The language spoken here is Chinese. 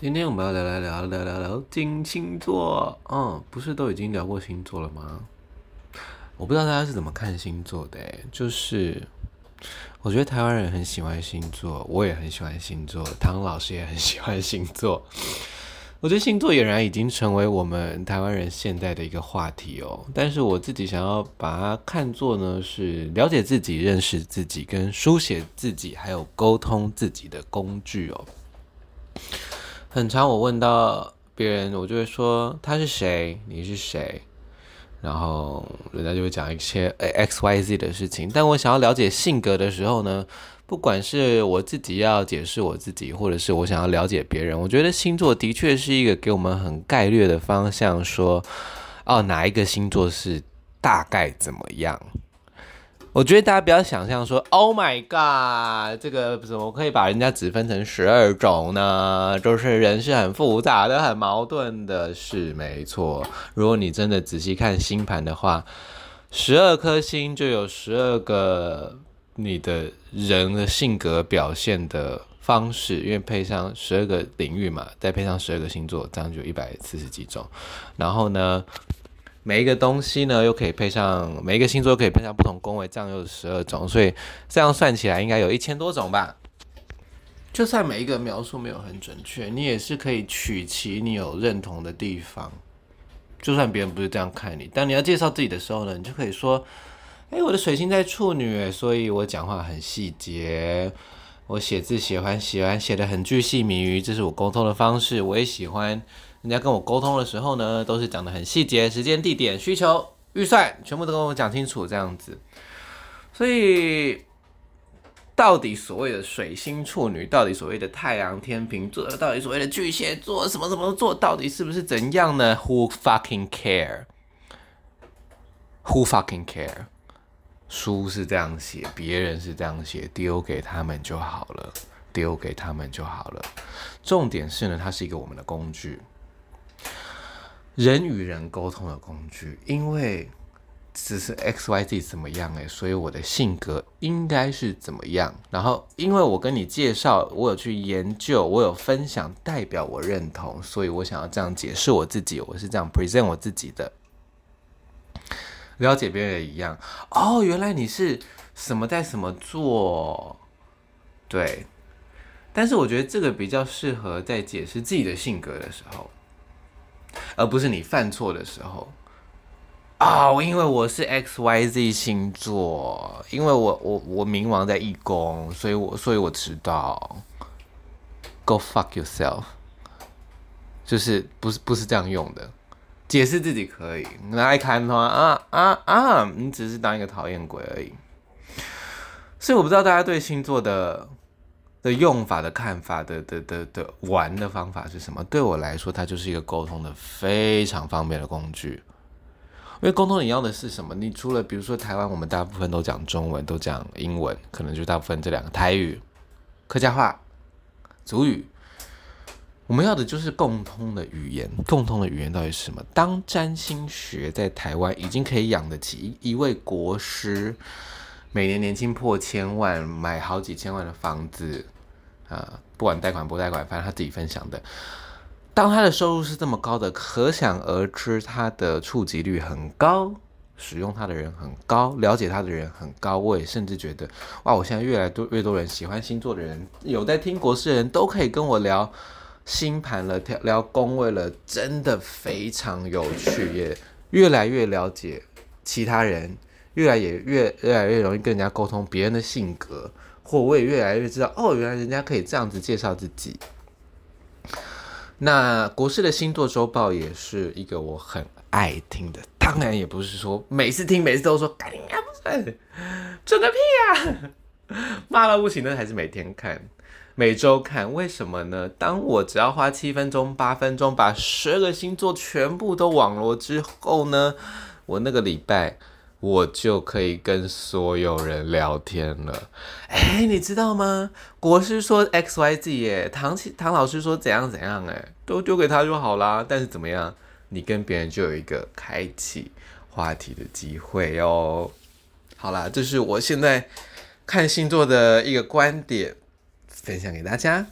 今天我们要聊聊聊聊聊聊金星座，嗯，不是都已经聊过星座了吗？我不知道大家是怎么看星座的，就是我觉得台湾人很喜欢星座，我也很喜欢星座，唐老师也很喜欢星座。我觉得星座俨然已经成为我们台湾人现在的一个话题哦，但是我自己想要把它看作呢，是了解自己、认识自己、跟书写自己，还有沟通自己的工具哦。很常我问到别人，我就会说他是谁，你是谁，然后人家就会讲一些 X Y Z 的事情。但我想要了解性格的时候呢，不管是我自己要解释我自己，或者是我想要了解别人，我觉得星座的确是一个给我们很概略的方向，说哦，哪一个星座是大概怎么样。我觉得大家不要想象说，Oh my God，这个怎么可以把人家只分成十二种呢？就是人是很复杂的、很矛盾的，是没错。如果你真的仔细看星盘的话，十二颗星就有十二个。你的人的性格表现的方式，因为配上十二个领域嘛，再配上十二个星座，这样就一百四十几种。然后呢，每一个东西呢又可以配上每一个星座可以配上不同宫位，这样又是十二种，所以这样算起来应该有一千多种吧。就算每一个描述没有很准确，你也是可以取其你有认同的地方。就算别人不是这样看你，当你要介绍自己的时候呢，你就可以说。哎，我的水星在处女，所以我讲话很细节。我写字喜欢喜欢写得很巨细靡遗，这是我沟通的方式。我也喜欢人家跟我沟通的时候呢，都是讲得很细节，时间、地点、需求、预算，全部都跟我讲清楚，这样子。所以，到底所谓的水星处女，到底所谓的太阳天秤座，到底所谓的巨蟹座，什么什么座，到底是不是怎样呢？Who fucking care？Who fucking care？书是这样写，别人是这样写，丢给他们就好了，丢给他们就好了。重点是呢，它是一个我们的工具，人与人沟通的工具。因为只是 X Y Z 怎么样诶，所以我的性格应该是怎么样。然后因为我跟你介绍，我有去研究，我有分享，代表我认同，所以我想要这样解释我自己，我是这样 present 我自己的。了解别人也一样哦，原来你是什么在什么座，对。但是我觉得这个比较适合在解释自己的性格的时候，而不是你犯错的时候。哦，因为我是 X Y Z 星座，因为我我我冥王在一宫，所以我所以我迟到。Go fuck yourself，就是不是不是这样用的。解释自己可以，来看的话啊啊啊！你只是当一个讨厌鬼而已。所以我不知道大家对星座的的用法的看法的的的的玩的方法是什么？对我来说，它就是一个沟通的非常方便的工具。因为沟通你要的是什么？你除了比如说台湾，我们大部分都讲中文，都讲英文，可能就大部分这两个台语、客家话、族语。我们要的就是共通的语言。共通的语言到底是什么？当占星学在台湾已经可以养得起一位国师，每年年薪破千万，买好几千万的房子啊，不管贷款不贷款，反正他自己分享的。当他的收入是这么高的，可想而知他的触及率很高，使用他的人很高，了解他的人很高。我也甚至觉得，哇，我现在越来越多越多人喜欢星座的人，有在听国师的人都可以跟我聊。星盘了，聊宫位了，真的非常有趣，也越来越了解其他人，越来也越越来越容易跟人家沟通别人的性格，或我也越来越知道，哦，原来人家可以这样子介绍自己。那国师的星座周报也是一个我很爱听的，当然也不是说每次听每次都说，干你娘不准，准个屁啊，骂到不行的还是每天看。每周看，为什么呢？当我只要花七分钟、八分钟把十二个星座全部都网罗之后呢，我那个礼拜我就可以跟所有人聊天了。哎，你知道吗？国师说 X Y Z 耶，唐唐老师说怎样怎样，哎，都丢给他就好啦。但是怎么样？你跟别人就有一个开启话题的机会哦。好啦，这是我现在看星座的一个观点。分享给大家。